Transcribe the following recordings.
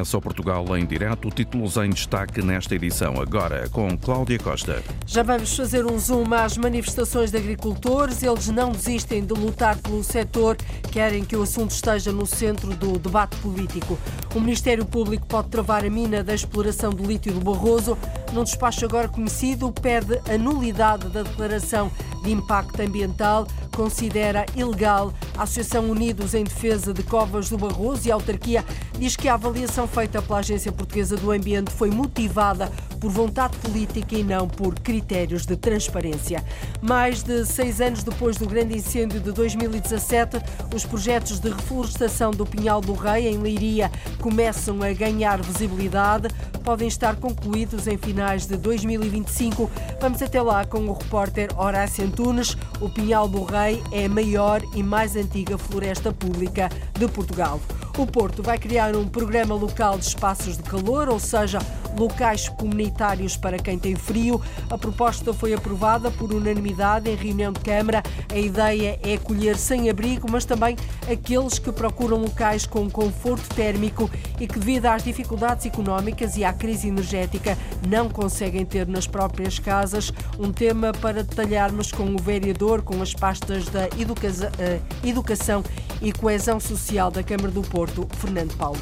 começa o Portugal em direto. Títulos em destaque nesta edição. Agora com Cláudia Costa. Já vamos fazer um zoom às manifestações de agricultores. Eles não desistem de lutar pelo setor, querem que o assunto esteja no centro do debate político. O Ministério Público pode travar a mina da exploração do lítio do Barroso. Num despacho agora conhecido, pede a nulidade da declaração de impacto ambiental, considera ilegal a Associação Unidos em Defesa de Covas do Barroso e a autarquia diz que a avaliação feita pela Agência Portuguesa do Ambiente foi motivada por vontade política e não por critérios de transparência. Mais de seis anos depois do grande incêndio de 2017, os projetos de reflorestação do Pinhal do Rei, em Leiria, começam a ganhar visibilidade. Podem estar concluídos em finais de 2025. Vamos até lá com o repórter Horácio Antunes. O Pinhal do Rei é a maior e mais antiga floresta pública de Portugal. O Porto vai criar um programa local de espaços de calor, ou seja, locais comunitários para quem tem frio. A proposta foi aprovada por unanimidade em reunião de Câmara. A ideia é acolher sem abrigo, mas também aqueles que procuram locais com conforto térmico e que, devido às dificuldades económicas e à crise energética, não conseguem ter nas próprias casas. Um tema para detalharmos com o vereador, com as pastas da eh, Educação e Coesão Social da Câmara do Porto, Fernando Paulo.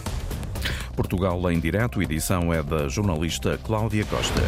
Portugal em direto, edição é da jornalista Cláudia Costa.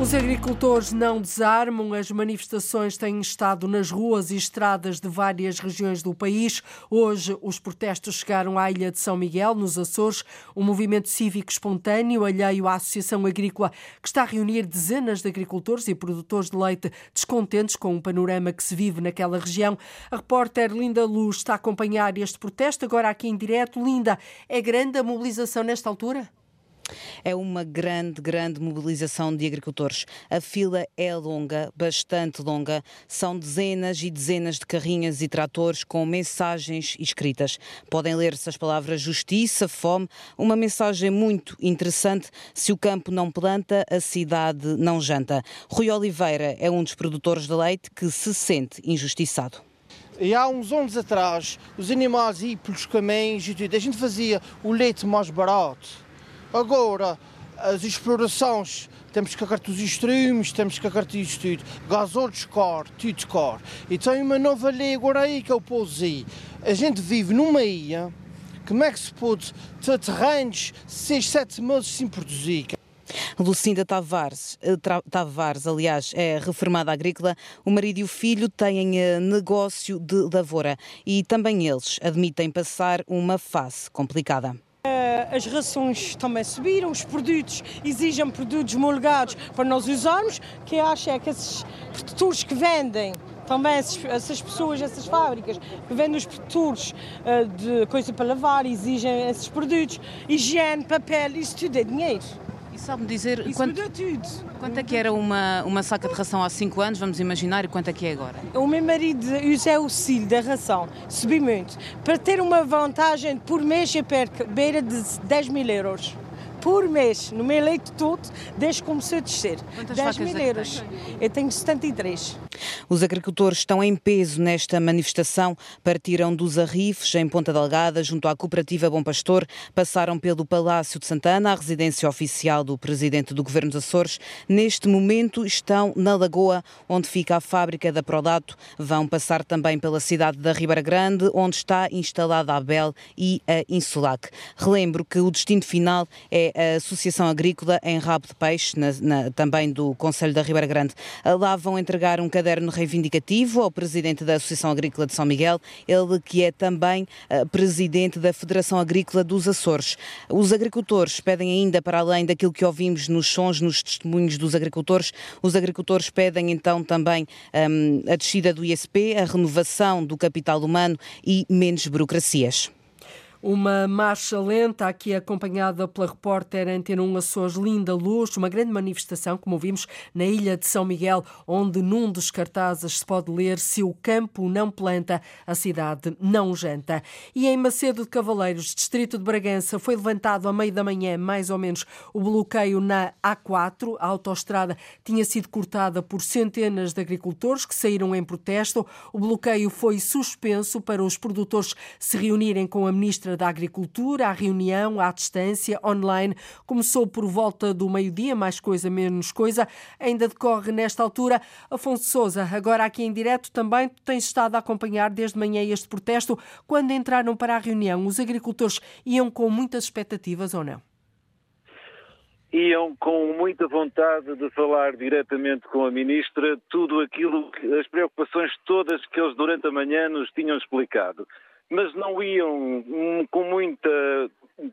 Os agricultores não desarmam, as manifestações têm estado nas ruas e estradas de várias regiões do país. Hoje, os protestos chegaram à Ilha de São Miguel, nos Açores, um movimento cívico espontâneo alheio à Associação Agrícola, que está a reunir dezenas de agricultores e produtores de leite descontentes com o panorama que se vive naquela região. A repórter Linda Luz está a acompanhar este protesto, agora aqui em direto. Linda, é grande a mobilização nesta altura? É uma grande, grande mobilização de agricultores. A fila é longa, bastante longa. São dezenas e dezenas de carrinhas e tratores com mensagens escritas. Podem ler-se as palavras justiça, fome, uma mensagem muito interessante. Se o campo não planta, a cidade não janta. Rui Oliveira é um dos produtores de leite que se sente injustiçado. E há uns anos atrás, os animais iam pelos caminhos e tudo. A gente fazia o leite mais barato Agora, as explorações, temos que acartar os extremos, temos que acartar isto tudo. Gasóleo caro, tudo caro. E tem uma nova lei agora aí que eu pus aí. A gente vive numa ilha, como é que se pode ter terrenos 6, 7 meses sem produzir? Lucinda Tavares, eh, Tavares, aliás, é reformada agrícola. O marido e o filho têm eh, negócio de lavoura e também eles admitem passar uma fase complicada. Eh, as rações também subiram, os produtos exigem produtos homologados para nós usarmos, que acho é que esses produtores que vendem também essas pessoas, essas fábricas que vendem os produtos uh, de coisa para lavar, exigem esses produtos, higiene, papel, isso tudo é dinheiro. Sabe-me dizer quanto, quanto é que era uma, uma saca de ração há 5 anos, vamos imaginar, e quanto é que é agora? O meu marido usa o auxílio da ração, subi muito. Para ter uma vantagem, por mês eu perco beira de 10 mil euros por mês, no meu leite todo, desde que começou a descer. Quantas 10 mil é euros. Eu tenho 73. Os agricultores estão em peso nesta manifestação. Partiram dos Arrifes, em Ponta Delgada, junto à cooperativa Bom Pastor, passaram pelo Palácio de Santana, a residência oficial do presidente do Governo dos Açores. Neste momento estão na Lagoa, onde fica a fábrica da Prodato. Vão passar também pela cidade da Ribeira Grande, onde está instalada a Bel e a Insulac. Relembro que o destino final é a Associação Agrícola em Rabo de Peixe, na, na, também do Conselho da Ribeira Grande. Lá vão entregar um caderno reivindicativo ao presidente da Associação Agrícola de São Miguel, ele que é também uh, presidente da Federação Agrícola dos Açores. Os agricultores pedem ainda, para além daquilo que ouvimos nos sons, nos testemunhos dos agricultores, os agricultores pedem então também um, a descida do ISP, a renovação do capital humano e menos burocracias. Uma marcha lenta, aqui acompanhada pela repórter Antena 1 Açores Linda Luz, uma grande manifestação, como vimos, na ilha de São Miguel, onde num dos cartazes se pode ler se o campo não planta, a cidade não janta. E em Macedo de Cavaleiros, distrito de Bragança, foi levantado à meia da manhã, mais ou menos, o bloqueio na A4. A autoestrada tinha sido cortada por centenas de agricultores que saíram em protesto. O bloqueio foi suspenso para os produtores se reunirem com a ministra Ministra da Agricultura. A reunião à distância, online, começou por volta do meio-dia, mais coisa, menos coisa. Ainda decorre nesta altura. Afonso Souza, agora aqui em direto, também tens estado a acompanhar desde manhã este protesto. Quando entraram para a reunião, os agricultores iam com muitas expectativas ou não? iam com muita vontade de falar diretamente com a ministra tudo aquilo, as preocupações todas que eles durante a manhã nos tinham explicado mas não iam hum, com muita,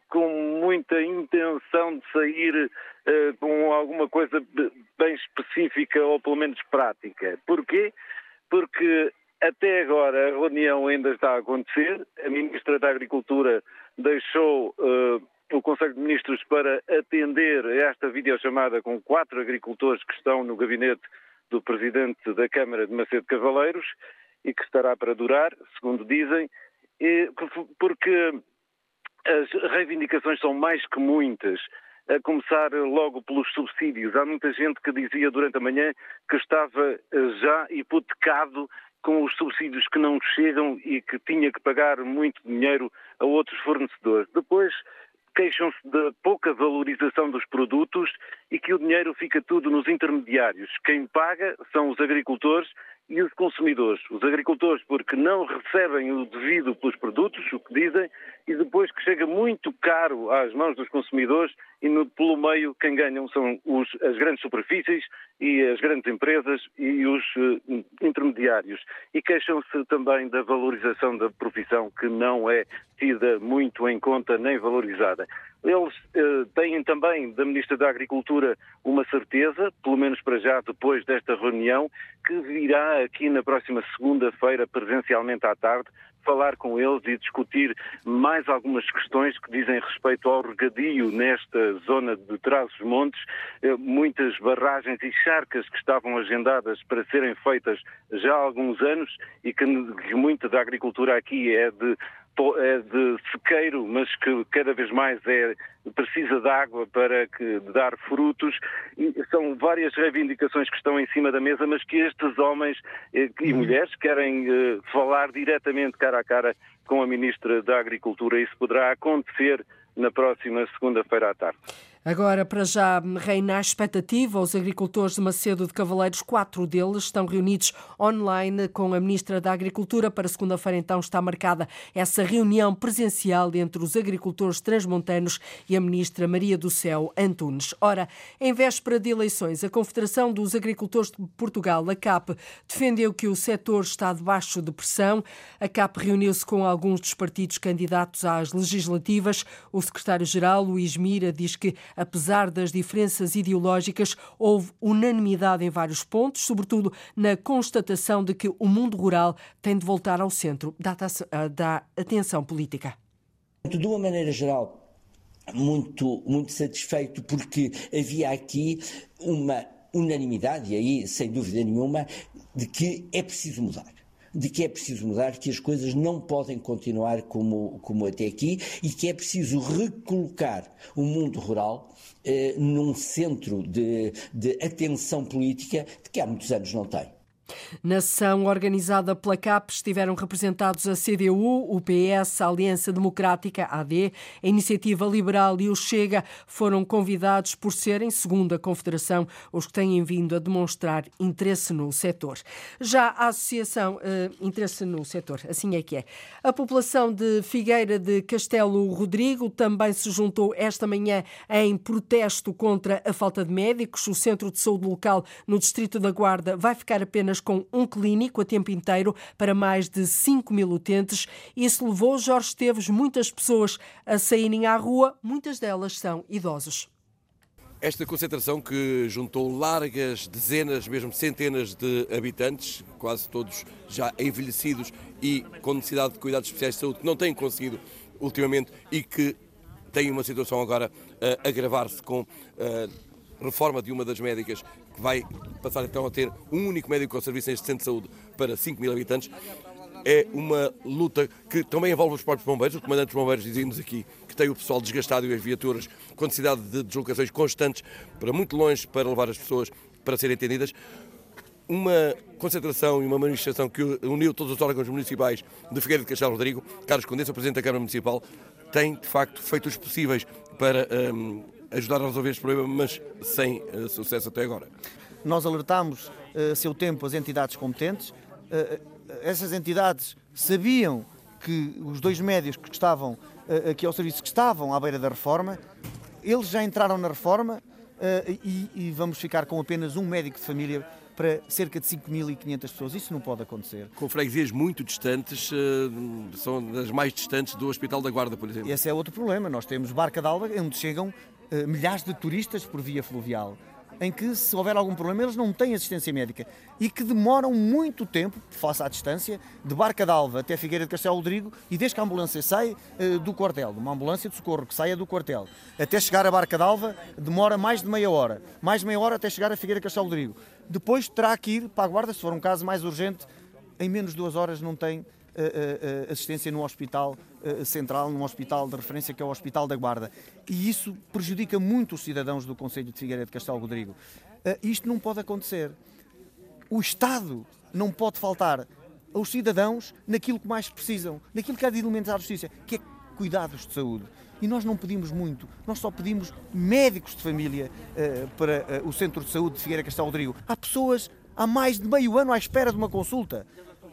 com muita intenção de sair uh, com alguma coisa bem específica ou pelo menos prática. Porquê? Porque até agora a reunião ainda está a acontecer. A Ministra da Agricultura deixou uh, o Conselho de Ministros para atender esta videochamada com quatro agricultores que estão no gabinete do Presidente da Câmara de Macedo Cavaleiros e que estará para durar, segundo dizem porque as reivindicações são mais que muitas, a começar logo pelos subsídios. Há muita gente que dizia durante a manhã que estava eh, já hipotecado com os subsídios que não chegam e que tinha que pagar muito dinheiro a outros fornecedores. Depois queixam-se da pouca valorização dos produtos e que o dinheiro fica tudo nos intermediários. Quem paga são os agricultores e os consumidores. Os agricultores, porque não recebem o devido pelos produtos, o que dizem, e depois que chega muito caro às mãos dos consumidores e no, pelo meio quem ganham são os, as grandes superfícies e as grandes empresas e os uh, intermediários. E queixam-se também da valorização da profissão que não é tida muito em conta nem valorizada. Eles uh, têm também da Ministra da Agricultura uma certeza, pelo menos para já depois desta reunião, que virá aqui na próxima segunda-feira, presencialmente à tarde, falar com eles e discutir mais algumas questões que dizem respeito ao regadio nesta zona de Trás-os-Montes. Eh, muitas barragens e charcas que estavam agendadas para serem feitas já há alguns anos e que muita da agricultura aqui é de de sequeiro, mas que cada vez mais é, precisa de água para que, dar frutos. E são várias reivindicações que estão em cima da mesa, mas que estes homens eh, e uhum. mulheres querem uh, falar diretamente cara a cara com a Ministra da Agricultura. Isso poderá acontecer na próxima segunda-feira à tarde. Agora, para já, reina a expectativa. Os agricultores de Macedo de Cavaleiros, quatro deles, estão reunidos online com a Ministra da Agricultura. Para segunda-feira, então, está marcada essa reunião presencial entre os agricultores transmontanos e a Ministra Maria do Céu Antunes. Ora, em véspera de eleições, a Confederação dos Agricultores de Portugal, a CAP, defendeu que o setor está debaixo de pressão. A CAP reuniu-se com alguns dos partidos candidatos às legislativas. O secretário-geral, Luís Mira, diz que Apesar das diferenças ideológicas, houve unanimidade em vários pontos, sobretudo na constatação de que o mundo rural tem de voltar ao centro da, da atenção política. De uma maneira geral, muito, muito satisfeito porque havia aqui uma unanimidade, e aí sem dúvida nenhuma, de que é preciso mudar de que é preciso mudar, que as coisas não podem continuar como, como até aqui e que é preciso recolocar o mundo rural eh, num centro de, de atenção política que há muitos anos não tem. Na sessão organizada pela CAP estiveram representados a CDU, o PS, a Aliança Democrática, a AD, a Iniciativa Liberal e o Chega. Foram convidados por serem, segundo a Confederação, os que têm vindo a demonstrar interesse no setor. Já a Associação eh, Interesse no Setor, assim é que é. A população de Figueira de Castelo Rodrigo também se juntou esta manhã em protesto contra a falta de médicos. O Centro de Saúde Local no Distrito da Guarda vai ficar apenas com um clínico a tempo inteiro para mais de 5 mil utentes. Isso levou Jorge Esteves muitas pessoas a saírem à rua, muitas delas são idosos. Esta concentração que juntou largas dezenas, mesmo centenas de habitantes, quase todos já envelhecidos e com necessidade de cuidados especiais de saúde, que não têm conseguido ultimamente e que tem uma situação agora a agravar-se com a reforma de uma das médicas vai passar então a ter um único médico com serviço neste centro de saúde para 5 mil habitantes. É uma luta que também envolve os próprios bombeiros. O comandante dos bombeiros dizia-nos aqui que tem o pessoal desgastado e as viaturas com necessidade de deslocações constantes para muito longe para levar as pessoas para serem atendidas uma concentração e uma manifestação que uniu todos os órgãos municipais de Figueira de Castelo Rodrigo. Carlos Condessa, Presidente da Câmara Municipal, tem de facto feito os possíveis para um, ajudar a resolver este problema, mas sem uh, sucesso até agora. Nós alertámos uh, a seu tempo as entidades competentes. Uh, essas entidades sabiam que os dois médios que estavam aqui ao serviço, que estavam à beira da reforma, eles já entraram na reforma e, e vamos ficar com apenas um médico de família para cerca de 5.500 pessoas. Isso não pode acontecer. Com freguesias muito distantes, eh, são das mais distantes do Hospital da Guarda, por exemplo. Esse é outro problema. Nós temos Barca d'Alba, onde chegam eh, milhares de turistas por via fluvial em que, se houver algum problema, eles não têm assistência médica e que demoram muito tempo, face à distância, de Barca d'Alva até Figueira de Castelo Rodrigo e desde que a ambulância sai uh, do quartel, de uma ambulância de socorro que saia do quartel, até chegar a Barca d'Alva, demora mais de meia hora. Mais de meia hora até chegar a Figueira de Castelo Rodrigo. Depois terá que ir para a guarda, se for um caso mais urgente, em menos de duas horas não tem assistência no hospital central, num hospital de referência que é o Hospital da Guarda. E isso prejudica muito os cidadãos do Conselho de Figueira de Castelo Rodrigo. isto não pode acontecer. O Estado não pode faltar aos cidadãos naquilo que mais precisam, naquilo que há de alimentar a justiça, que é cuidados de saúde. E nós não pedimos muito, nós só pedimos médicos de família uh, para uh, o Centro de Saúde de Figueira Castelo Rodrigo. Há pessoas há mais de meio ano à espera de uma consulta.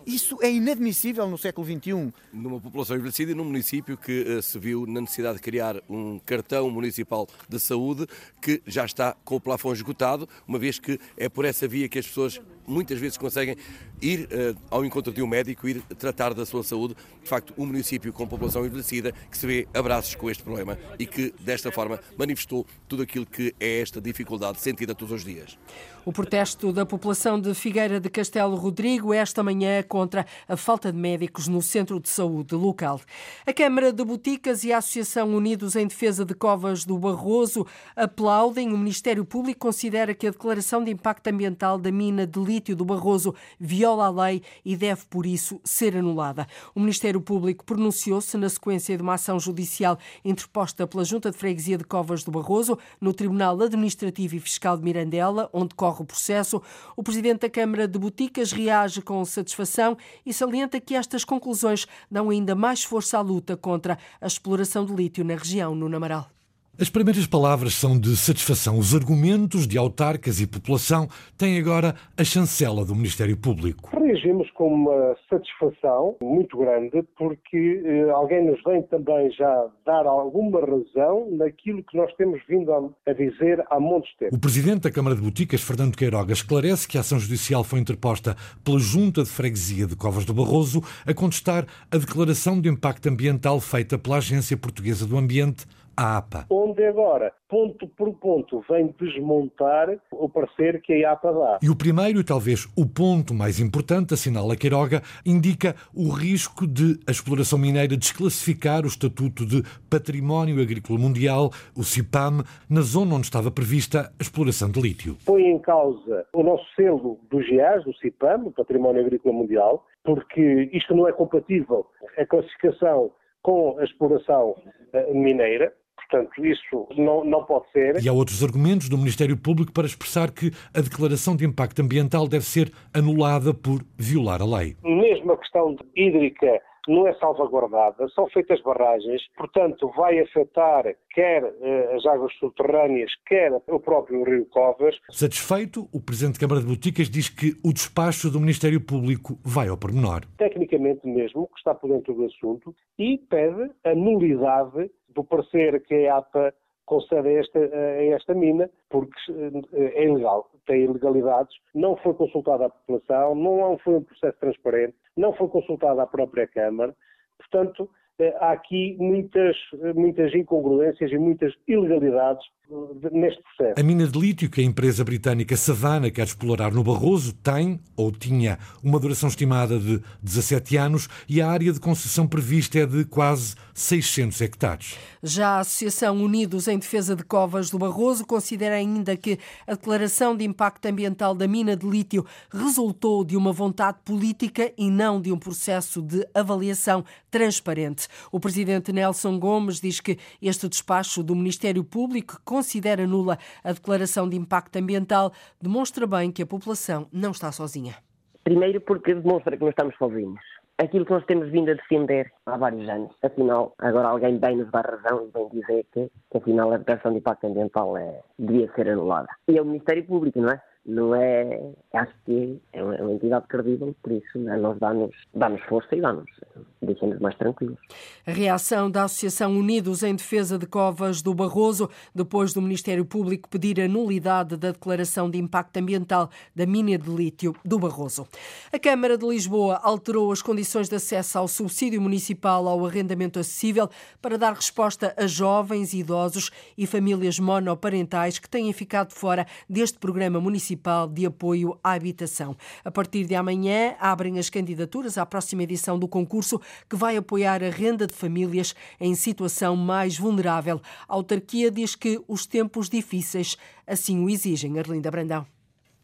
Isso é inadmissível no século XXI. Numa população envelhecida e num município que uh, se viu na necessidade de criar um cartão municipal de saúde que já está com o plafond esgotado, uma vez que é por essa via que as pessoas muitas vezes conseguem ir uh, ao encontro de um médico, ir tratar da sua saúde. De facto, um município com população envelhecida que se vê abraços com este problema e que, desta forma, manifestou tudo aquilo que é esta dificuldade sentida todos os dias. O protesto da população de Figueira de Castelo Rodrigo esta manhã contra a falta de médicos no centro de saúde local. A Câmara de Boticas e a Associação Unidos em Defesa de Covas do Barroso aplaudem. O Ministério Público considera que a declaração de impacto ambiental da mina de lítio do Barroso viola a lei e deve, por isso, ser anulada. O Ministério Público pronunciou-se na sequência de uma ação judicial interposta pela Junta de Freguesia de Covas do Barroso no Tribunal Administrativo e Fiscal de Mirandela, onde corre o processo. O Presidente da Câmara de Boticas reage com satisfação e salienta que estas conclusões dão ainda mais força à luta contra a exploração de lítio na região, no Namaral. As primeiras palavras são de satisfação. Os argumentos de autarcas e população têm agora a chancela do Ministério Público. Reagimos com uma satisfação muito grande porque eh, alguém nos vem também já dar alguma razão naquilo que nós temos vindo a, a dizer há muitos tempos. O Presidente da Câmara de Boticas, Fernando Queiroga, esclarece que a ação judicial foi interposta pela Junta de Freguesia de Covas do Barroso a contestar a declaração de impacto ambiental feita pela Agência Portuguesa do Ambiente a APA. Onde agora, ponto por ponto, vem desmontar o parecer que a APA dá. E o primeiro, e talvez o ponto mais importante, assinala Queiroga, indica o risco de a exploração mineira desclassificar o Estatuto de Património Agrícola Mundial, o CIPAM, na zona onde estava prevista a exploração de lítio. Põe em causa o nosso selo do GIAS, do CIPAM, o Património Agrícola Mundial, porque isto não é compatível a classificação com a exploração eh, mineira. Portanto, isso não, não pode ser. E há outros argumentos do Ministério Público para expressar que a declaração de impacto ambiental deve ser anulada por violar a lei. Mesmo a questão hídrica não é salvaguardada, são feitas barragens, portanto vai afetar quer eh, as águas subterrâneas, quer o próprio rio Covas. Satisfeito, o Presidente da Câmara de Boticas diz que o despacho do Ministério Público vai ao pormenor. Tecnicamente mesmo, que está por dentro do assunto, e pede a nulidade do parecer que a APA concede a esta, a esta mina, porque eh, é ilegal, tem ilegalidades, não foi consultada a população, não foi um processo transparente, não foi consultada a própria Câmara, portanto, há aqui muitas, muitas incongruências e muitas ilegalidades neste processo. A mina de lítio que a empresa britânica Savannah quer explorar no Barroso tem, ou tinha, uma duração estimada de 17 anos e a área de concessão prevista é de quase 600 hectares. Já a Associação Unidos em Defesa de Covas do Barroso considera ainda que a declaração de impacto ambiental da mina de lítio resultou de uma vontade política e não de um processo de avaliação transparente. O presidente Nelson Gomes diz que este despacho do Ministério Público considera nula a declaração de impacto ambiental, demonstra bem que a população não está sozinha. Primeiro porque demonstra que não estamos sozinhos. Aquilo que nós temos vindo a defender há vários anos. Afinal, agora alguém bem nos dá razão e vem dizer que, que afinal, a declaração de impacto ambiental é, devia ser anulada. E é o Ministério Público, não é? Não é. Acho que é uma, é uma entidade credível, por isso a nós dá-nos dá força e dá-nos, deixa-nos mais tranquilos. A reação da Associação Unidos em Defesa de Covas do Barroso, depois do Ministério Público pedir a nulidade da declaração de impacto ambiental da mina de lítio do Barroso. A Câmara de Lisboa alterou as condições de acesso ao subsídio municipal ao arrendamento acessível para dar resposta a jovens, idosos e famílias monoparentais que têm ficado fora deste programa municipal Municipal de Apoio à Habitação. A partir de amanhã, abrem as candidaturas à próxima edição do concurso que vai apoiar a renda de famílias em situação mais vulnerável. A autarquia diz que os tempos difíceis assim o exigem. Arlinda Brandão.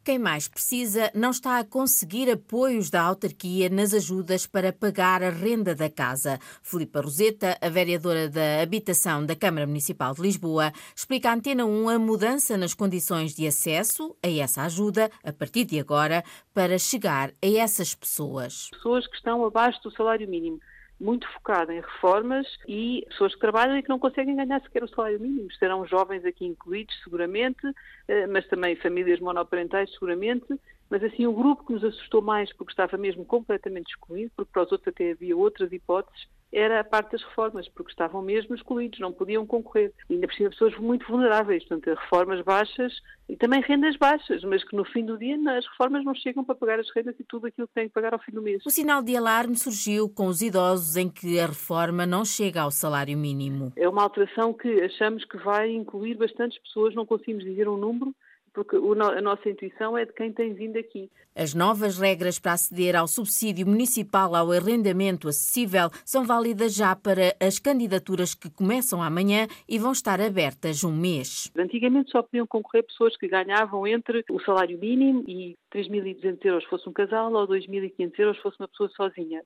Quem mais precisa não está a conseguir apoios da autarquia nas ajudas para pagar a renda da casa. Filipa Roseta, a vereadora da Habitação da Câmara Municipal de Lisboa, explica à Antena 1 a mudança nas condições de acesso a essa ajuda, a partir de agora, para chegar a essas pessoas. Pessoas que estão abaixo do salário mínimo muito focada em reformas e pessoas que trabalham e que não conseguem ganhar sequer o salário mínimo. Serão jovens aqui incluídos, seguramente, eh, mas também famílias monoparentais, seguramente. Mas assim, o grupo que nos assustou mais, porque estava mesmo completamente excluído, porque para os outros até havia outras hipóteses, era a parte das reformas, porque estavam mesmo excluídos, não podiam concorrer. E ainda precisa pessoas muito vulneráveis, portanto, reformas baixas e também rendas baixas, mas que no fim do dia as reformas não chegam para pagar as rendas e tudo aquilo que têm que pagar ao fim do mês. O sinal de alarme surgiu com os idosos em que a reforma não chega ao salário mínimo. É uma alteração que achamos que vai incluir bastantes pessoas, não conseguimos dizer um número, porque a nossa intuição é de quem tem vindo aqui. As novas regras para aceder ao subsídio municipal ao arrendamento acessível são válidas já para as candidaturas que começam amanhã e vão estar abertas um mês. Antigamente só podiam concorrer pessoas que ganhavam entre o salário mínimo e 3.200 euros fosse um casal ou 2.500 euros fosse uma pessoa sozinha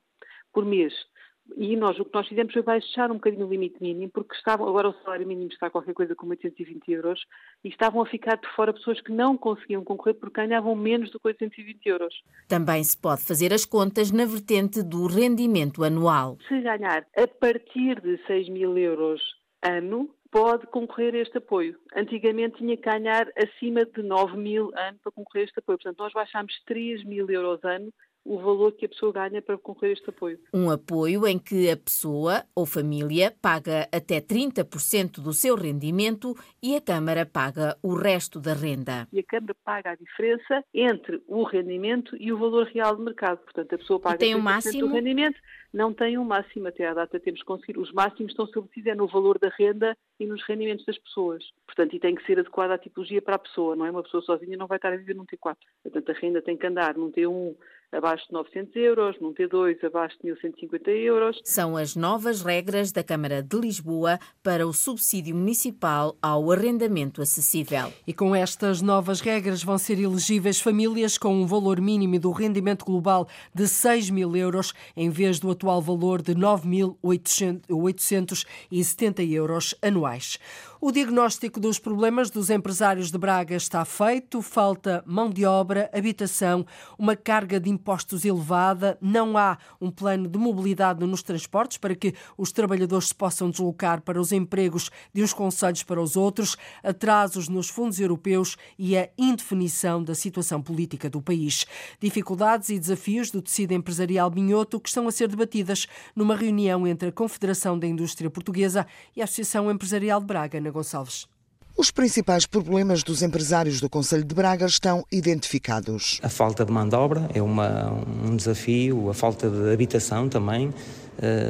por mês. E nós, o que nós fizemos foi baixar um bocadinho o limite mínimo, porque estavam, agora o salário mínimo está qualquer coisa como 820 euros, e estavam a ficar de fora pessoas que não conseguiam concorrer porque ganhavam menos do que 820 euros. Também se pode fazer as contas na vertente do rendimento anual. Se ganhar a partir de 6 mil euros ano, pode concorrer a este apoio. Antigamente tinha que ganhar acima de 9 mil ano para concorrer a este apoio. Portanto, nós baixámos 3 mil euros ano o valor que a pessoa ganha para concorrer a este apoio. Um apoio em que a pessoa ou família paga até 30% do seu rendimento e a Câmara paga o resto da renda. E a Câmara paga a diferença entre o rendimento e o valor real de mercado. Portanto, a pessoa paga e tem um máximo? do rendimento, não tem um máximo até à data temos que conseguir. Os máximos estão estabelecidos é no valor da renda e nos rendimentos das pessoas. Portanto, e tem que ser adequada à tipologia para a pessoa, não é? Uma pessoa sozinha não vai estar a viver num T4. Portanto, a renda tem que andar num T1 abaixo de 900 euros, num T2 abaixo de 1.150 euros. São as novas regras da Câmara de Lisboa para o subsídio municipal ao arrendamento acessível. E com estas novas regras vão ser elegíveis famílias com um valor mínimo do rendimento global de 6 mil euros, em vez do atual valor de 9.870 euros anuais. O diagnóstico dos problemas dos empresários de Braga está feito, falta mão de obra, habitação, uma carga de impostos elevada, não há um plano de mobilidade nos transportes para que os trabalhadores se possam deslocar para os empregos de uns conselhos para os outros, atrasos nos fundos europeus e a indefinição da situação política do país. Dificuldades e desafios do tecido empresarial minhoto que estão a ser debatidas numa reunião entre a Confederação da Indústria Portuguesa e a Associação Empresarial de Braga, na Gonçalves. Os principais problemas dos empresários do Conselho de Braga estão identificados. A falta de mão de obra é uma, um desafio, a falta de habitação também,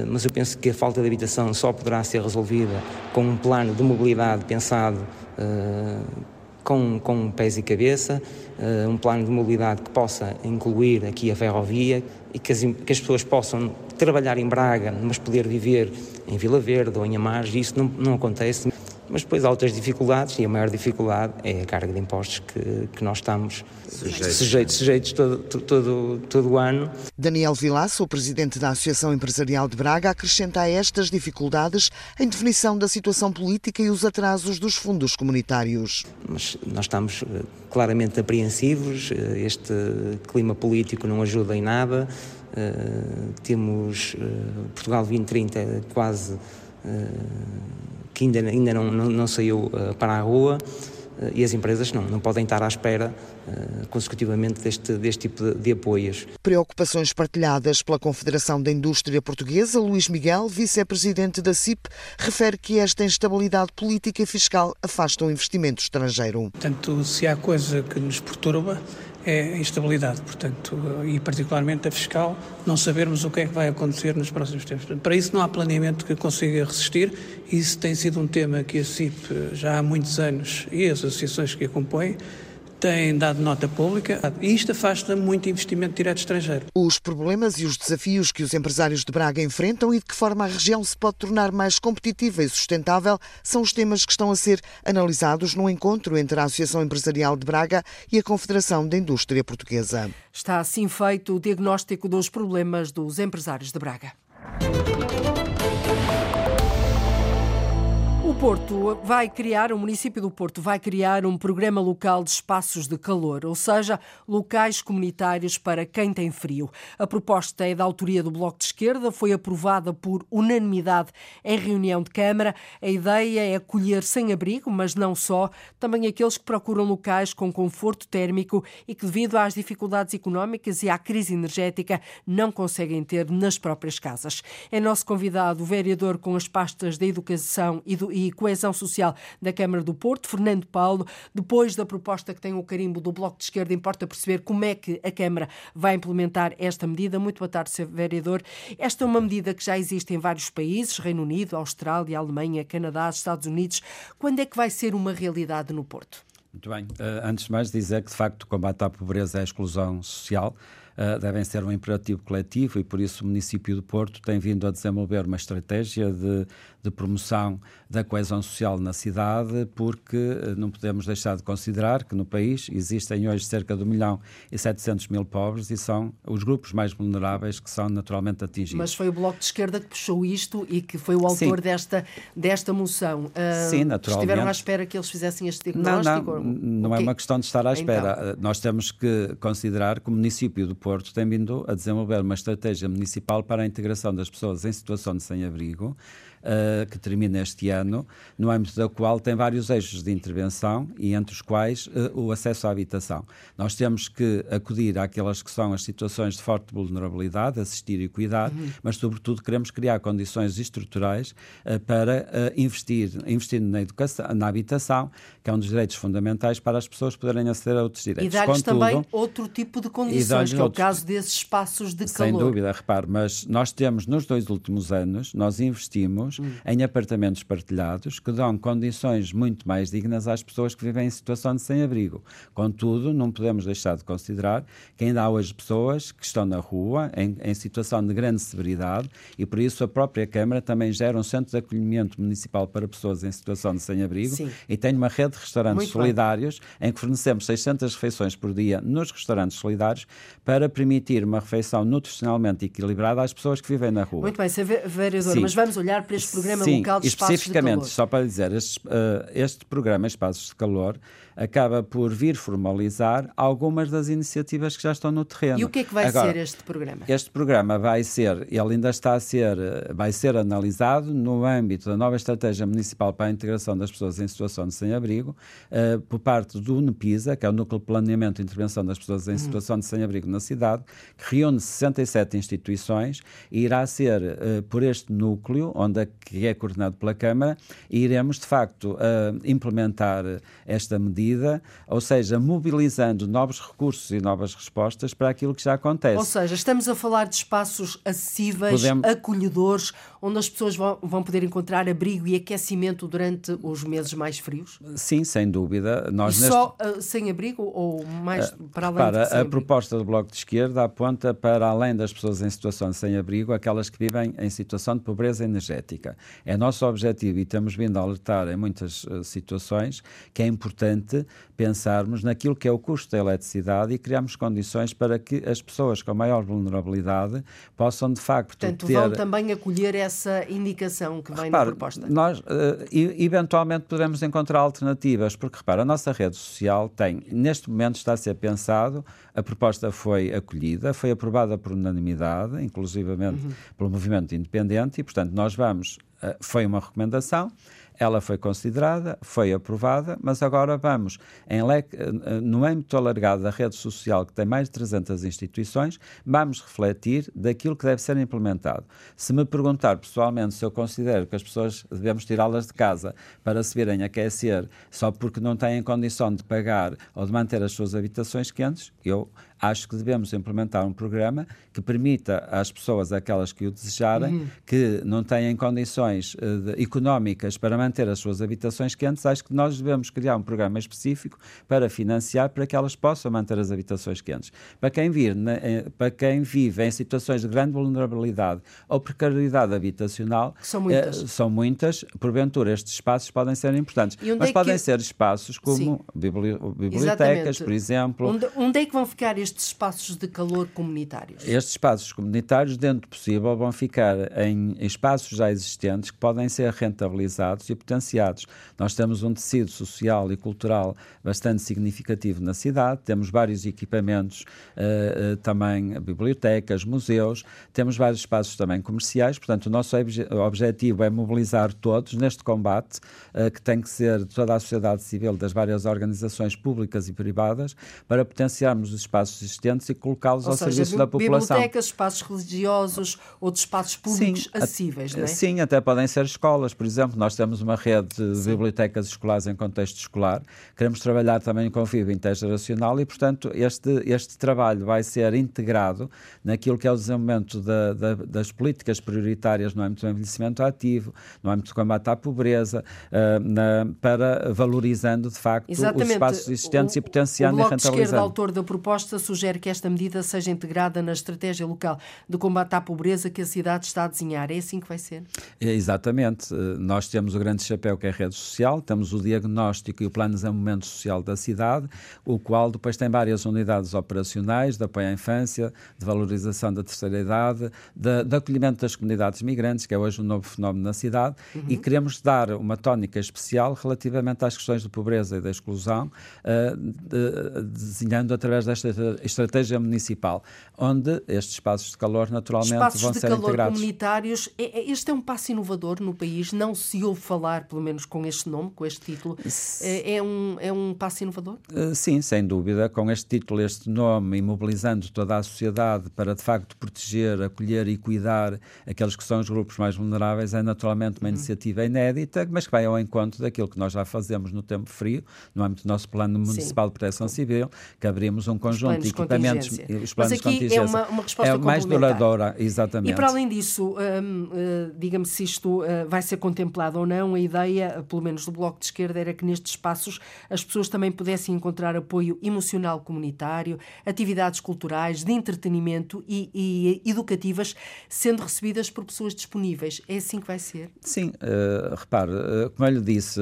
mas eu penso que a falta de habitação só poderá ser resolvida com um plano de mobilidade pensado com, com pés e cabeça, um plano de mobilidade que possa incluir aqui a ferrovia e que as, que as pessoas possam trabalhar em Braga, mas poder viver em Vila Verde ou em Amares, isso não, não acontece. Mas depois há outras dificuldades e a maior dificuldade é a carga de impostos que, que nós estamos sujeitos, sujeitos, sujeitos todo, todo, todo o ano. Daniel Vilaça, o presidente da Associação Empresarial de Braga, acrescenta a estas dificuldades a indefinição da situação política e os atrasos dos fundos comunitários. Mas nós estamos eh, claramente apreensivos, eh, este clima político não ajuda em nada. Uh, temos Portugal 2030 quase uh, que ainda, ainda não, não, não saiu uh, para a rua uh, e as empresas não, não podem estar à espera uh, consecutivamente deste, deste tipo de, de, apoios. Preocupações partilhadas pela Confederação da Indústria Portuguesa, Luís Miguel, vice-presidente da CIP, refere que esta instabilidade política e fiscal afasta o investimento estrangeiro. Portanto, se há coisa que nos perturba é a instabilidade, portanto, e particularmente a fiscal, não sabermos o que é que vai acontecer nos próximos tempos. Para isso não há planeamento que consiga resistir, isso tem sido um tema que a CIP já há muitos anos e as associações que a compõem têm dado nota pública e isto afasta muito investimento direto estrangeiro. Os problemas e os desafios que os empresários de Braga enfrentam e de que forma a região se pode tornar mais competitiva e sustentável são os temas que estão a ser analisados no encontro entre a Associação Empresarial de Braga e a Confederação da Indústria Portuguesa. Está assim feito o diagnóstico dos problemas dos empresários de Braga. Porto vai criar, o município do Porto vai criar um programa local de espaços de calor, ou seja, locais comunitários para quem tem frio. A proposta é da autoria do Bloco de Esquerda, foi aprovada por unanimidade em reunião de Câmara. A ideia é acolher sem abrigo, mas não só, também aqueles que procuram locais com conforto térmico e que, devido às dificuldades económicas e à crise energética, não conseguem ter nas próprias casas. É nosso convidado o vereador com as pastas da Educação e do e Coesão Social da Câmara do Porto, Fernando Paulo. Depois da proposta que tem o carimbo do Bloco de Esquerda, importa perceber como é que a Câmara vai implementar esta medida. Muito boa tarde, Sr. Vereador. Esta é uma medida que já existe em vários países, Reino Unido, Austrália, Alemanha, Canadá, Estados Unidos. Quando é que vai ser uma realidade no Porto? Muito bem. Uh, antes de mais dizer que, de facto, o combate à pobreza e à exclusão social uh, devem ser um imperativo coletivo e, por isso, o município do Porto tem vindo a desenvolver uma estratégia de, de promoção da coesão social na cidade, porque uh, não podemos deixar de considerar que no país existem hoje cerca de 1 milhão e 700 mil pobres e são os grupos mais vulneráveis que são naturalmente atingidos. Mas foi o Bloco de Esquerda que puxou isto e que foi o autor desta, desta moção. Uh, Sim, naturalmente. Estiveram à espera que eles fizessem este diagnóstico? Não, não, não é uma questão de estar à espera. Então. Nós temos que considerar que o município do Porto tem vindo a desenvolver uma estratégia municipal para a integração das pessoas em situação de sem-abrigo uh, que termina este ano, no âmbito da qual tem vários eixos de intervenção e entre os quais uh, o acesso à habitação. Nós temos que acudir àquelas que são as situações de forte vulnerabilidade, assistir e cuidar, uhum. mas sobretudo queremos criar condições estruturais uh, para investir, investir na educação, na habitação, que é um dos direitos fundamentais para as pessoas poderem aceder a outros direitos. E dar-lhes também outro tipo de condições, que é o caso desses espaços de calor. Sem dúvida, repare, mas nós temos nos dois últimos anos, nós investimos hum. em apartamentos partilhados que dão condições muito mais dignas às pessoas que vivem em situação de sem-abrigo. Contudo, não podemos deixar de considerar que ainda há hoje pessoas que estão na rua em, em situação de grande severidade e por isso a própria Câmara também gera um centro de acolhimento municipal para pessoas em situação de sem-abrigo e tem uma rede de restaurantes muito solidários bem. em que fornecemos 600 refeições por dia nos restaurantes solidários para permitir uma refeição nutricionalmente equilibrada às pessoas que vivem na rua. Muito bem, vereador, mas vamos olhar para este este programa Sim, local de espaços especificamente, de calor. só para dizer, este, uh, este programa Espaços de Calor acaba por vir formalizar algumas das iniciativas que já estão no terreno. E o que é que vai Agora, ser este programa? Este programa vai ser, ele ainda está a ser, vai ser analisado no âmbito da nova Estratégia Municipal para a Integração das Pessoas em Situação de Sem-Abrigo, uh, por parte do NEPISA, que é o Núcleo de Planeamento e Intervenção das Pessoas em uhum. Situação de Sem-Abrigo na cidade, que reúne 67 instituições e irá ser uh, por este núcleo, onde é, que é coordenado pela Câmara, e iremos, de facto, uh, implementar esta medida medida, ou seja, mobilizando novos recursos e novas respostas para aquilo que já acontece. Ou seja, estamos a falar de espaços acessíveis, Podemos... acolhedores, onde as pessoas vão, vão poder encontrar abrigo e aquecimento durante os meses mais frios? Sim, sem dúvida. Nós e neste... só uh, sem abrigo ou mais uh, para além para, A proposta do Bloco de Esquerda aponta para além das pessoas em situação de sem-abrigo, aquelas que vivem em situação de pobreza energética. É nosso objetivo e temos vindo a alertar em muitas uh, situações que é importante pensarmos naquilo que é o custo da eletricidade e criarmos condições para que as pessoas com maior vulnerabilidade possam de facto Portanto, ter... vão também acolher essa indicação que vem repara, na proposta. Nós uh, eventualmente poderemos encontrar alternativas, porque repara, a nossa rede social tem, neste momento está a ser pensado, a proposta foi acolhida, foi aprovada por unanimidade, inclusivamente uhum. pelo movimento independente, e portanto nós vamos, uh, foi uma recomendação, ela foi considerada, foi aprovada, mas agora vamos, em leque, eh, no âmbito alargado da rede social, que tem mais de 300 instituições, vamos refletir daquilo que deve ser implementado. Se me perguntar pessoalmente se eu considero que as pessoas devemos tirá-las de casa para se virem aquecer só porque não têm condição de pagar ou de manter as suas habitações quentes, eu acho que devemos implementar um programa que permita às pessoas, aquelas que o desejarem, uhum. que não têm condições uh, de, económicas para manter as suas habitações quentes, acho que nós devemos criar um programa específico para financiar para que elas possam manter as habitações quentes. Para quem, vir, na, eh, para quem vive em situações de grande vulnerabilidade ou precariedade habitacional, são muitas. Uh, são muitas, porventura estes espaços podem ser importantes, mas é podem que... ser espaços como bibli... bibliotecas, Exatamente. por exemplo. Onde, onde é que vão ficar estes espaços de calor comunitários? Estes espaços comunitários, dentro do possível, vão ficar em espaços já existentes que podem ser rentabilizados e potenciados. Nós temos um tecido social e cultural bastante significativo na cidade, temos vários equipamentos, uh, também bibliotecas, museus, temos vários espaços também comerciais, portanto, o nosso obje objetivo é mobilizar todos neste combate, uh, que tem que ser de toda a sociedade civil, das várias organizações públicas e privadas, para potenciarmos os espaços existentes e colocá-los ao seja, serviço da população. Bibliotecas, espaços religiosos, outros espaços públicos sim, acessíveis, não é? Sim, até podem ser escolas, por exemplo. Nós temos uma rede de sim. bibliotecas escolares em contexto escolar. Queremos trabalhar também com FIB intergeracional e, portanto, este, este trabalho vai ser integrado naquilo que é o desenvolvimento da, da, das políticas prioritárias no âmbito do envelhecimento ativo, no âmbito do combate à pobreza, uh, na, para valorizando, de facto, Exatamente. os espaços existentes o, e potenciando e rentabilizando. O Bloco de autor da proposta, sugere que esta medida seja integrada na estratégia local de combate à pobreza que a cidade está a desenhar. É assim que vai ser? É, exatamente. Eh, nós temos o grande chapéu que é a rede social, temos o diagnóstico e o plano de desenvolvimento social da cidade, o qual depois tem várias unidades operacionais de apoio à infância, de valorização da terceira idade, de, de acolhimento das comunidades migrantes, que é hoje um novo fenómeno na cidade, uhum. e queremos dar uma tónica especial relativamente às questões de pobreza e da exclusão, uh, de, desenhando através desta estratégia municipal, onde estes espaços de calor naturalmente espaços vão ser integrados. Espaços de calor comunitários, é, é, este é um passo inovador no país, não se ouve falar, pelo menos com este nome, com este título, é, é um, é um passo inovador? Eh, sim, sem dúvida, com este título, este nome, imobilizando toda a sociedade para de facto proteger, acolher e cuidar aqueles que são os grupos mais vulneráveis, é naturalmente uma uhum. iniciativa inédita, mas que vai ao encontro daquilo que nós já fazemos no tempo frio, no âmbito do nosso Plano Municipal Sim. de Proteção Civil, que abrimos um conjunto de equipamentos, os planos Mas aqui de é uma, uma resposta é mais duradoura, exatamente. E para além disso, hum, uh, diga-me se isto uh, vai ser contemplado ou não, a ideia, pelo menos do Bloco de Esquerda, era que nestes espaços as pessoas também pudessem encontrar apoio emocional comunitário, atividades culturais, de entretenimento e, e educativas, sendo recebidas por pessoas disponíveis. É assim que vai ser? Sim, uh, repare, uh, como eu lhe disse,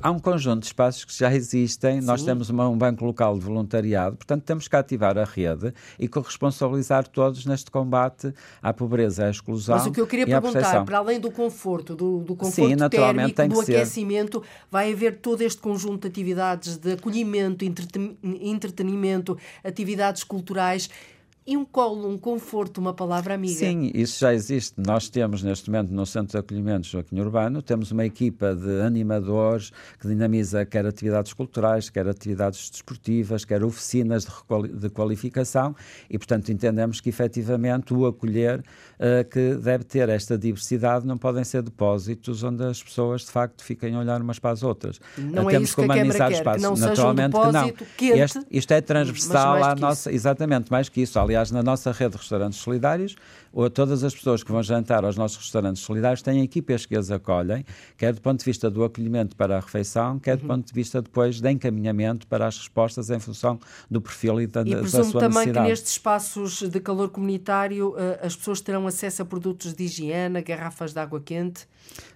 há um conjunto de espaços que já existem, Sim. nós temos uma, um banco local de voluntariado, portanto temos que ativar a rede e corresponsabilizar todos neste combate à pobreza, à exclusão. Mas o que eu queria perguntar, para além do conforto, do, do conforto Sim, térmico, do aquecimento, ser. vai haver todo este conjunto de atividades de acolhimento, entretenimento, atividades culturais e um colo, um conforto, uma palavra amiga. Sim, isso já existe. Nós temos neste momento no Centro de Acolhimento Joaquim Urbano, temos uma equipa de animadores que dinamiza quer atividades culturais, quer atividades desportivas, quer oficinas de, qualificação e, portanto, entendemos que efetivamente o acolher uh, que deve ter esta diversidade não podem ser depósitos onde as pessoas de facto fiquem a olhar umas para as outras. Não uh, é temos isso que, que humanizar quer, espaços. Que não Naturalmente um que não. Quente, este, isto é transversal à nossa. Isso. Exatamente, mais que isso. Aliás, na nossa rede de restaurantes solidários, ou todas as pessoas que vão jantar aos nossos restaurantes solidários têm equipas que as acolhem, quer do ponto de vista do acolhimento para a refeição, quer do uhum. ponto de vista depois de encaminhamento para as respostas em função do perfil e da, e da sua também necessidade. que nestes espaços de calor comunitário eh, as pessoas terão acesso a produtos de higiene, garrafas de água quente?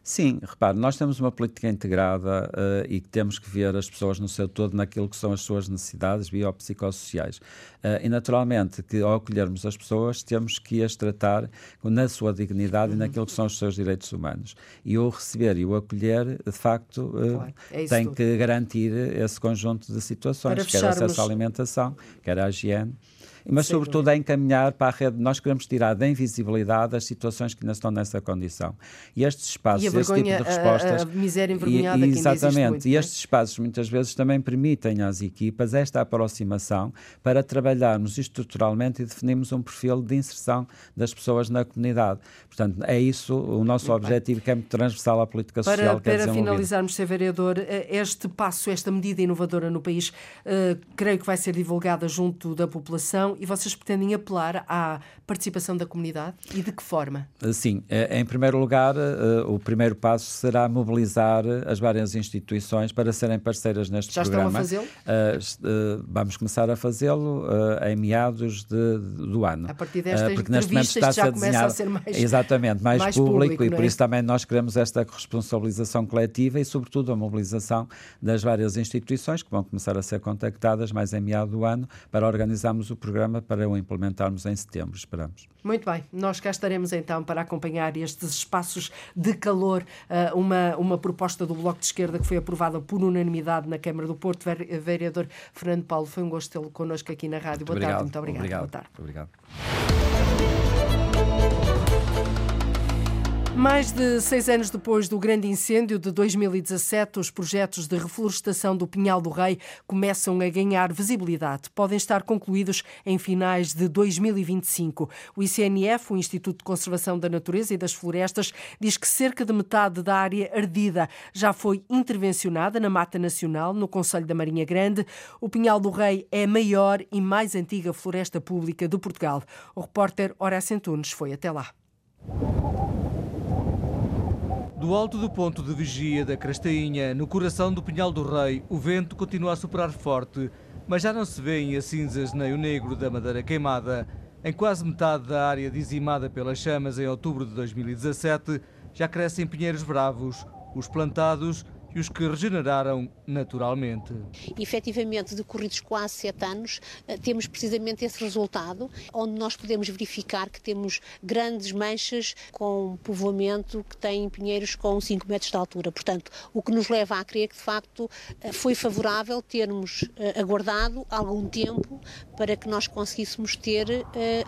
Sim, repare, nós temos uma política integrada uh, e que temos que ver as pessoas no seu todo naquilo que são as suas necessidades biopsicossociais. Uh, e naturalmente que ao acolhermos as pessoas temos que as tratar na sua dignidade uhum. e naquilo que são os seus direitos humanos. E o receber e o acolher, de facto, uh, claro, é tem tudo. que garantir esse conjunto de situações, quer acesso à alimentação, quer à higiene mas sobretudo é encaminhar para a rede. Nós queremos tirar da invisibilidade as situações que ainda estão nessa condição. E estes espaços, e esse tipo de respostas. A, a miséria envergonhada e, Exatamente. Muito, e estes espaços muitas vezes também permitem às equipas esta aproximação para trabalharmos estruturalmente e definirmos um perfil de inserção das pessoas na comunidade. Portanto, é isso o nosso muito objetivo, bem. que é muito transversal à política social. Para, para finalizarmos, Sr. Vereador, eh, este passo, esta medida inovadora no país, uh, creio que vai ser divulgada junto da população e vocês pretendem apelar à participação da comunidade e de que forma? Eh, sim, eh, em primeiro lugar, eh, o primeiro passo será mobilizar as várias instituições para serem parceiras neste Já programa. Já estão a fazê-lo? Vamos começar a fazê-lo em meados de, do ano. A partir desta porque neste momento está já a começa a ser mais Exatamente, mais, mais público, público e por é? isso também nós queremos esta responsabilização coletiva e, sobretudo, a mobilização das várias instituições que vão começar a ser contactadas mais em meado do ano para organizarmos o programa programa para o implementarmos em setembro, esperamos. Muito bem, nós cá estaremos então para acompanhar estes espaços de calor, ah, uma, uma proposta do Bloco de Esquerda que foi aprovada por unanimidade na Câmara do Porto. Vereador Fernando Paulo, foi um gosto tê-lo connosco aqui na rádio. Muito Boa obrigado. tarde, muito obrigado. obrigado. Boa tarde. Obrigado. Mais de seis anos depois do grande incêndio de 2017, os projetos de reflorestação do Pinhal do Rei começam a ganhar visibilidade. Podem estar concluídos em finais de 2025. O ICNF, o Instituto de Conservação da Natureza e das Florestas, diz que cerca de metade da área ardida já foi intervencionada na Mata Nacional, no Conselho da Marinha Grande. O Pinhal do Rei é a maior e mais antiga floresta pública de Portugal. O repórter Horácio Antunes foi até lá. Do alto do ponto de vigia da Crastainha, no coração do Pinhal do Rei, o vento continua a soprar forte, mas já não se vêem as cinzas nem o negro da madeira queimada. Em quase metade da área dizimada pelas chamas em outubro de 2017, já crescem pinheiros bravos, os plantados e os que regeneraram naturalmente. Efetivamente, decorridos quase sete anos, eh, temos precisamente esse resultado, onde nós podemos verificar que temos grandes manchas com povoamento que têm pinheiros com 5 metros de altura. Portanto, o que nos leva a crer que, de facto, eh, foi favorável termos eh, aguardado algum tempo para que nós conseguíssemos ter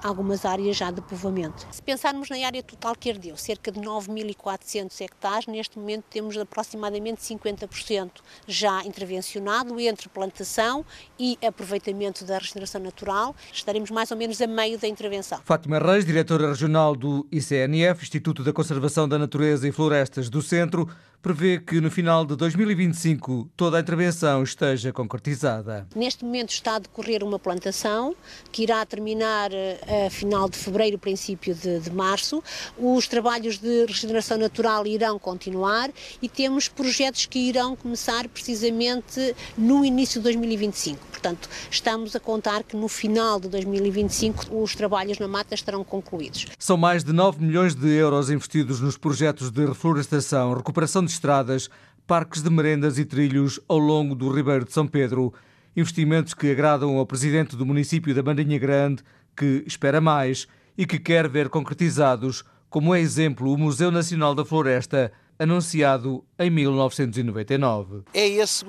algumas áreas já de povoamento. Se pensarmos na área total que ardeu, cerca de 9.400 hectares, neste momento temos aproximadamente 5 50% já intervencionado entre plantação e aproveitamento da regeneração natural. Estaremos mais ou menos a meio da intervenção. Fátima Reis, diretora regional do ICNF, Instituto da Conservação da Natureza e Florestas do Centro, prevê que no final de 2025 toda a intervenção esteja concretizada. Neste momento está a decorrer uma plantação que irá terminar eh, a final de fevereiro, princípio de, de março. Os trabalhos de regeneração natural irão continuar e temos projetos que irão começar precisamente no início de 2025. Portanto, estamos a contar que no final de 2025 os trabalhos na mata estarão concluídos. São mais de 9 milhões de euros investidos nos projetos de reflorestação, recuperação de estradas, parques de merendas e trilhos ao longo do Ribeiro de São Pedro. Investimentos que agradam ao presidente do município da Bandinha Grande, que espera mais e que quer ver concretizados, como é exemplo o Museu Nacional da Floresta, anunciado em 1999. É esse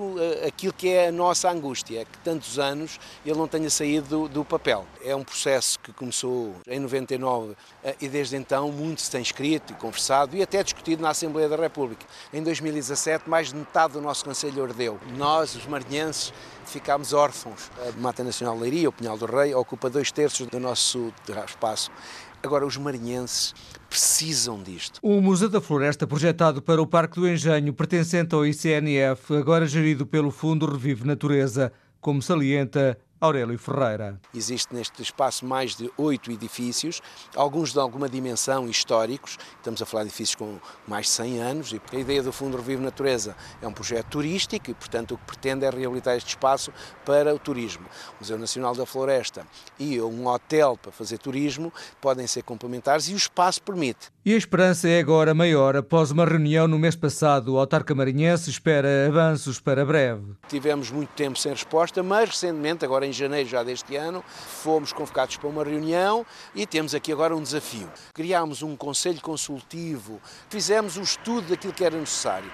aquilo que é a nossa angústia, que tantos anos ele não tenha saído do, do papel. É um processo que começou em 99 eh, e desde então muito se tem escrito e conversado e até discutido na Assembleia da República. Em 2017, mais de metade do nosso Conselho ardeu. Nós, os marinhenses, ficámos órfãos. A Mata Nacional Leiria, o Pinhal do Rei, ocupa dois terços do nosso espaço. Agora, os marinhenses precisam disto. O Museu da Floresta, projetado para o Parque do Engenho, pertencente ao ICNF, agora gerido pelo Fundo Revive Natureza, como salienta Aurélio Ferreira. Existe neste espaço mais de oito edifícios, alguns de alguma dimensão históricos, estamos a falar de edifícios com mais de 100 anos, e a ideia do Fundo Revive Natureza é um projeto turístico e, portanto, o que pretende é reabilitar este espaço para o turismo. O Museu Nacional da Floresta e um hotel para fazer turismo podem ser complementares e o espaço permite. E a esperança é agora maior. Após uma reunião no mês passado, o autarca marinhense espera avanços para breve. Tivemos muito tempo sem resposta, mas recentemente, agora em janeiro já deste ano, fomos convocados para uma reunião e temos aqui agora um desafio. Criámos um conselho consultivo, fizemos o um estudo daquilo que era necessário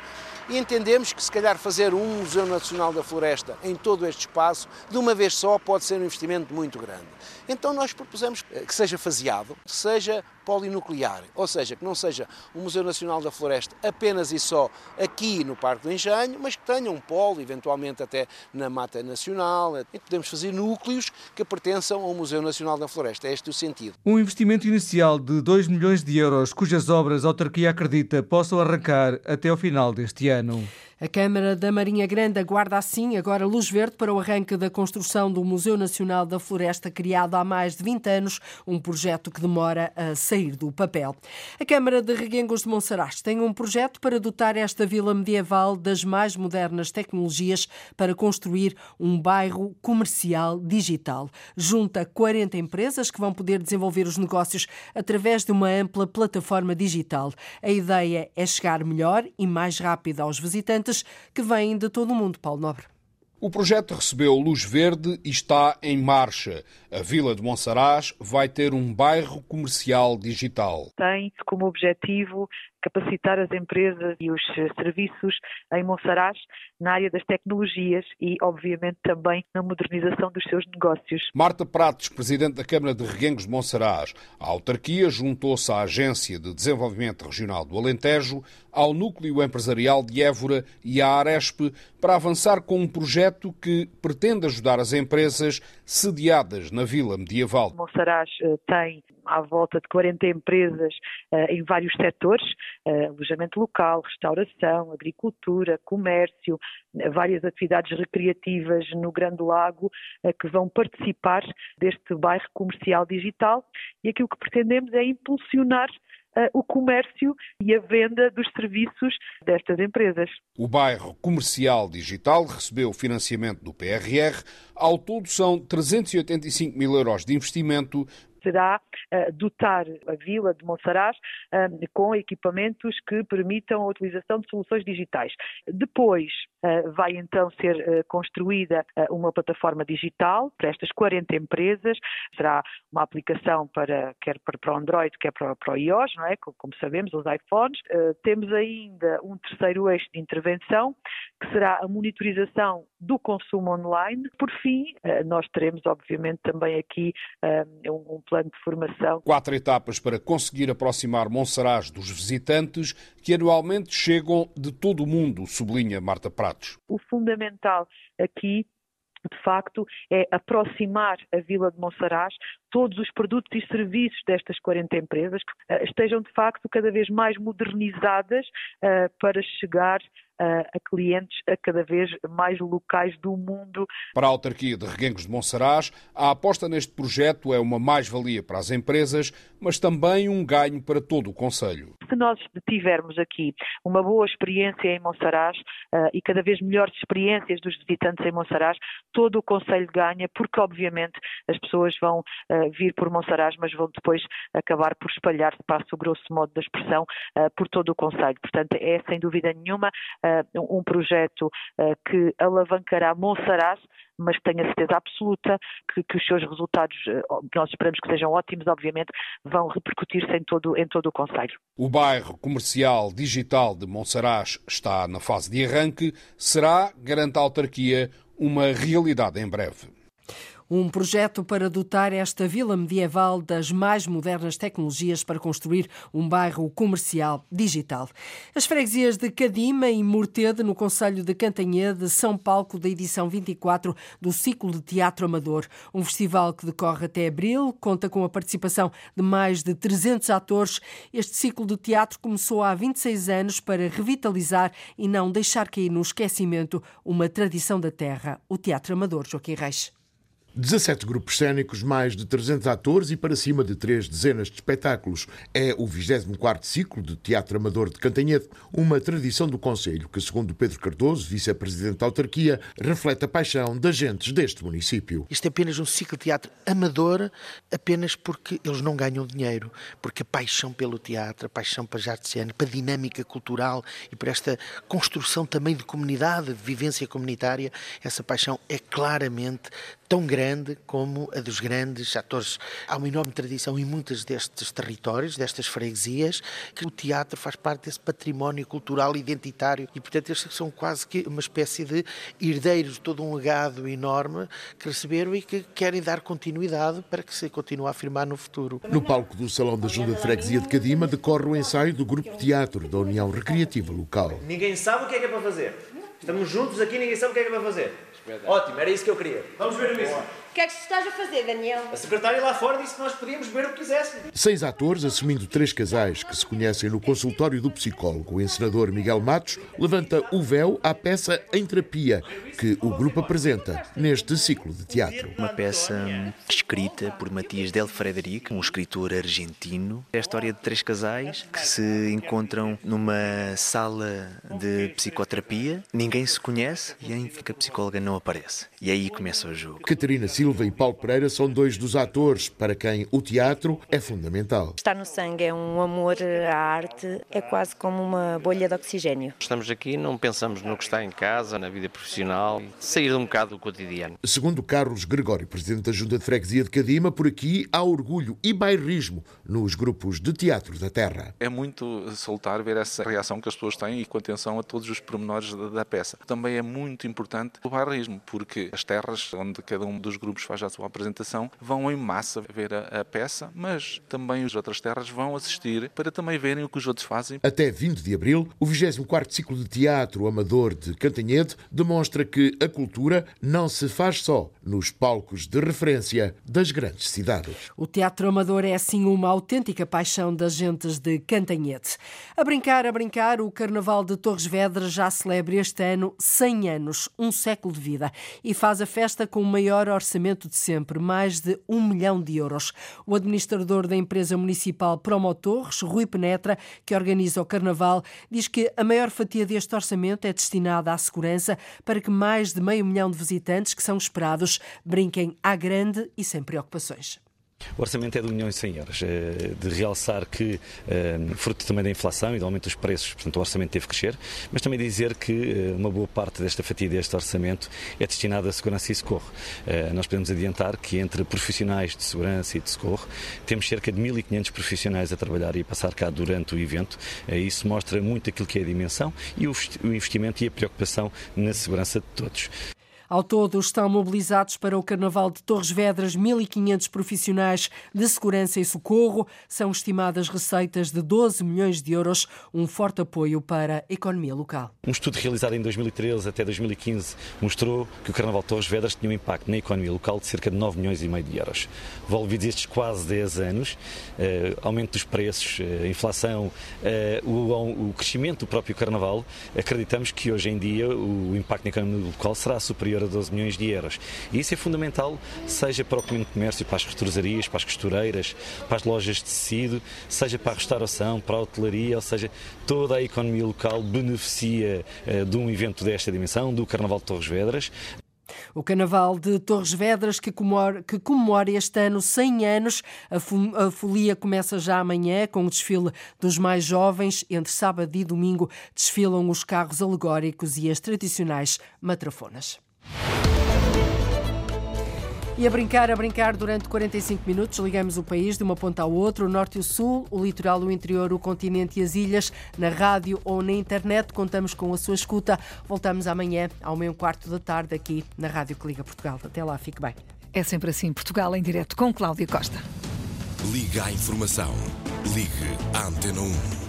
e entendemos que se calhar fazer um Museu Nacional da Floresta em todo este espaço, de uma vez só, pode ser um investimento muito grande. Então nós propusemos que seja faseado, que seja polinuclear, ou seja, que não seja o Museu Nacional da Floresta apenas e só aqui no Parque do Engenho, mas que tenha um polo, eventualmente até na Mata Nacional, e podemos fazer núcleos que pertençam ao Museu Nacional da Floresta. É este o sentido. Um investimento inicial de 2 milhões de euros, cujas obras a autarquia acredita possam arrancar até ao final deste ano. A Câmara da Marinha Grande aguarda assim agora luz verde para o arranque da construção do Museu Nacional da Floresta, criado há mais de 20 anos, um projeto que demora a sair do papel. A Câmara de Reguengos de Monsaraz tem um projeto para dotar esta vila medieval das mais modernas tecnologias para construir um bairro comercial digital. Junta 40 empresas que vão poder desenvolver os negócios através de uma ampla plataforma digital. A ideia é chegar melhor e mais rápido aos visitantes que vêm de todo o mundo, Paulo Nobre. O projeto recebeu luz verde e está em marcha. A Vila de Monsaraz vai ter um bairro comercial digital. Tem como objetivo capacitar as empresas e os serviços em Monsaraz na área das tecnologias e, obviamente, também na modernização dos seus negócios. Marta Pratos, presidente da Câmara de Reguengos de Monsaraz. A autarquia juntou-se à Agência de Desenvolvimento Regional do Alentejo, ao Núcleo Empresarial de Évora e à Aresp para avançar com um projeto que pretende ajudar as empresas sediadas na Vila Medieval. Monsaraz eh, tem à volta de 40 empresas uh, em vários setores, uh, alojamento local, restauração, agricultura, comércio, várias atividades recreativas no Grande Lago que vão participar deste bairro comercial digital e aquilo que pretendemos é impulsionar o comércio e a venda dos serviços destas empresas. O bairro comercial digital recebeu financiamento do PRR. Ao todo são 385 mil euros de investimento será uh, dotar a vila de Monsaraz uh, com equipamentos que permitam a utilização de soluções digitais. Depois uh, vai então ser construída uma plataforma digital para estas 40 empresas, será uma aplicação para quer para o Android, quer para, para o iOS, não é? Como sabemos, os iPhones. temos ainda um terceiro eixo de intervenção, que será a monitorização do consumo online. Por fim, nós teremos, obviamente, também aqui um, um plano de formação. Quatro etapas para conseguir aproximar Monsaraz dos visitantes que anualmente chegam de todo o mundo, sublinha Marta Pratos. O fundamental aqui de facto, é aproximar a Vila de Monsaraz todos os produtos e serviços destas 40 empresas que uh, estejam, de facto, cada vez mais modernizadas uh, para chegar a clientes a cada vez mais locais do mundo. Para a autarquia de Reguengos de Monsaraz, a aposta neste projeto é uma mais-valia para as empresas, mas também um ganho para todo o Conselho. Se nós tivermos aqui uma boa experiência em Monsaraz uh, e cada vez melhores experiências dos visitantes em Monsaraz, todo o Conselho ganha, porque obviamente as pessoas vão uh, vir por Monsaraz, mas vão depois acabar por espalhar-se, passo o grosso modo da expressão, uh, por todo o Conselho. Portanto, é sem dúvida nenhuma um projeto que alavancará Monsaraz mas tenho a certeza absoluta que, que, os seus resultados, que nós esperamos que sejam ótimos, obviamente, vão repercutir-se em todo, em todo o Conselho. O bairro comercial digital de Monsaraz está na fase de arranque. Será, garante a autarquia, uma realidade em breve. Um projeto para dotar esta vila medieval das mais modernas tecnologias para construir um bairro comercial digital. As freguesias de Cadima e Mortede, no Conselho de Cantanhede, são palco da edição 24 do Ciclo de Teatro Amador. Um festival que decorre até abril, conta com a participação de mais de 300 atores. Este ciclo de teatro começou há 26 anos para revitalizar e não deixar cair no esquecimento uma tradição da terra, o Teatro Amador. Joaquim Reis. 17 grupos cênicos, mais de 300 atores e para cima de três dezenas de espetáculos. É o 24º ciclo de Teatro Amador de Cantanhede, uma tradição do Conselho que, segundo Pedro Cardoso, vice-presidente da autarquia, reflete a paixão das gentes deste município. Isto é apenas um ciclo de teatro amador, apenas porque eles não ganham dinheiro, porque a paixão pelo teatro, a paixão para as artes cênicas, para a dinâmica cultural e por esta construção também de comunidade, de vivência comunitária, essa paixão é claramente tão grande como a dos grandes atores. Há uma enorme tradição em muitos destes territórios, destas freguesias, que o teatro faz parte desse património cultural identitário e, portanto, estes são quase que uma espécie de herdeiros de todo um legado enorme que receberam e que querem dar continuidade para que se continue a afirmar no futuro. No palco do Salão da Junta de Freguesia de Cadima decorre o ensaio do Grupo de Teatro da União Recreativa Local. Ninguém sabe o que é que é para fazer. Estamos juntos aqui, ninguém sabe o que é que é para fazer. Ótimo, era isso que eu queria. Vamos ver o mesmo. O que é que estás a fazer, Daniel? A secretária lá fora disse que nós podíamos ver o que quiséssemos. Seis atores, assumindo três casais que se conhecem no consultório do psicólogo. O encenador Miguel Matos levanta o véu à peça Em Terapia, que o grupo apresenta neste ciclo de teatro. Uma peça escrita por Matias Del Frederic, um escritor argentino. É a história de três casais que se encontram numa sala de psicoterapia. Ninguém se conhece e em que a psicóloga não aparece. E aí começa o jogo. Catarina Silva e Paulo Pereira são dois dos atores para quem o teatro é fundamental. Está no sangue, é um amor à arte, é quase como uma bolha de oxigênio. Estamos aqui, não pensamos no que está em casa, na vida profissional, sair um bocado do cotidiano. Segundo Carlos Gregório, presidente da Junta de Freguesia de Cadima, por aqui há orgulho e bairrismo nos grupos de teatro da terra. É muito soltar ver essa reação que as pessoas têm e com atenção a todos os pormenores da peça. Também é muito importante o bairrismo, porque as terras onde cada um dos grupos faz a sua apresentação vão em massa ver a, a peça, mas também as outras terras vão assistir para também verem o que os outros fazem. Até 20 de abril, o 24º ciclo de teatro amador de Cantanhede demonstra que a cultura não se faz só nos palcos de referência das grandes cidades. O teatro amador é assim uma autêntica paixão das gentes de Cantanhede. A brincar, a brincar, o Carnaval de Torres Vedras já celebra este ano 100 anos, um século de vida, e faz a festa com o maior orçamento de sempre, mais de um milhão de euros. O administrador da empresa municipal Promotores, Rui Penetra, que organiza o Carnaval, diz que a maior fatia deste orçamento é destinada à segurança para que mais de meio milhão de visitantes que são esperados brinquem à grande e sem preocupações. O orçamento é de 1 milhão e 100 euros. Eh, de realçar que, eh, fruto também da inflação e do aumento dos preços, portanto, o orçamento teve que crescer, mas também dizer que eh, uma boa parte desta fatia deste orçamento é destinada à segurança e socorro. Nós podemos adiantar que entre profissionais de segurança e de socorro temos cerca de 1.500 profissionais a trabalhar e a passar cá durante o evento. Isso mostra muito aquilo que é a dimensão e o investimento e a preocupação na segurança de todos. Ao todo, estão mobilizados para o Carnaval de Torres Vedras 1.500 profissionais de segurança e socorro. São estimadas receitas de 12 milhões de euros, um forte apoio para a economia local. Um estudo realizado em 2013 até 2015 mostrou que o Carnaval de Torres Vedras tinha um impacto na economia local de cerca de 9 milhões e meio de euros. Envolvidos estes quase 10 anos, eh, aumento dos preços, eh, inflação, eh, o crescimento do próprio Carnaval, acreditamos que hoje em dia o impacto na economia local será superior superior a 12 milhões de euros. E isso é fundamental, seja para o pequeno comércio, para as restaurarias, para as costureiras, para as lojas de tecido, seja para a restauração, para a hotelaria, ou seja, toda a economia local beneficia uh, de um evento desta dimensão, do Carnaval de Torres Vedras. O Carnaval de Torres Vedras, que comemora, que comemora este ano 100 anos, a folia começa já amanhã com o desfile dos mais jovens. Entre sábado e domingo desfilam os carros alegóricos e as tradicionais matrafonas. E a brincar, a brincar durante 45 minutos, ligamos o país de uma ponta ao outro, o norte e o sul, o litoral, o interior, o continente e as ilhas, na rádio ou na internet. Contamos com a sua escuta. Voltamos amanhã ao meio quarto da tarde aqui na Rádio que Liga Portugal. Até lá, fique bem. É sempre assim, Portugal em direto com Cláudio Costa. Liga à informação. Ligue à Antena 1.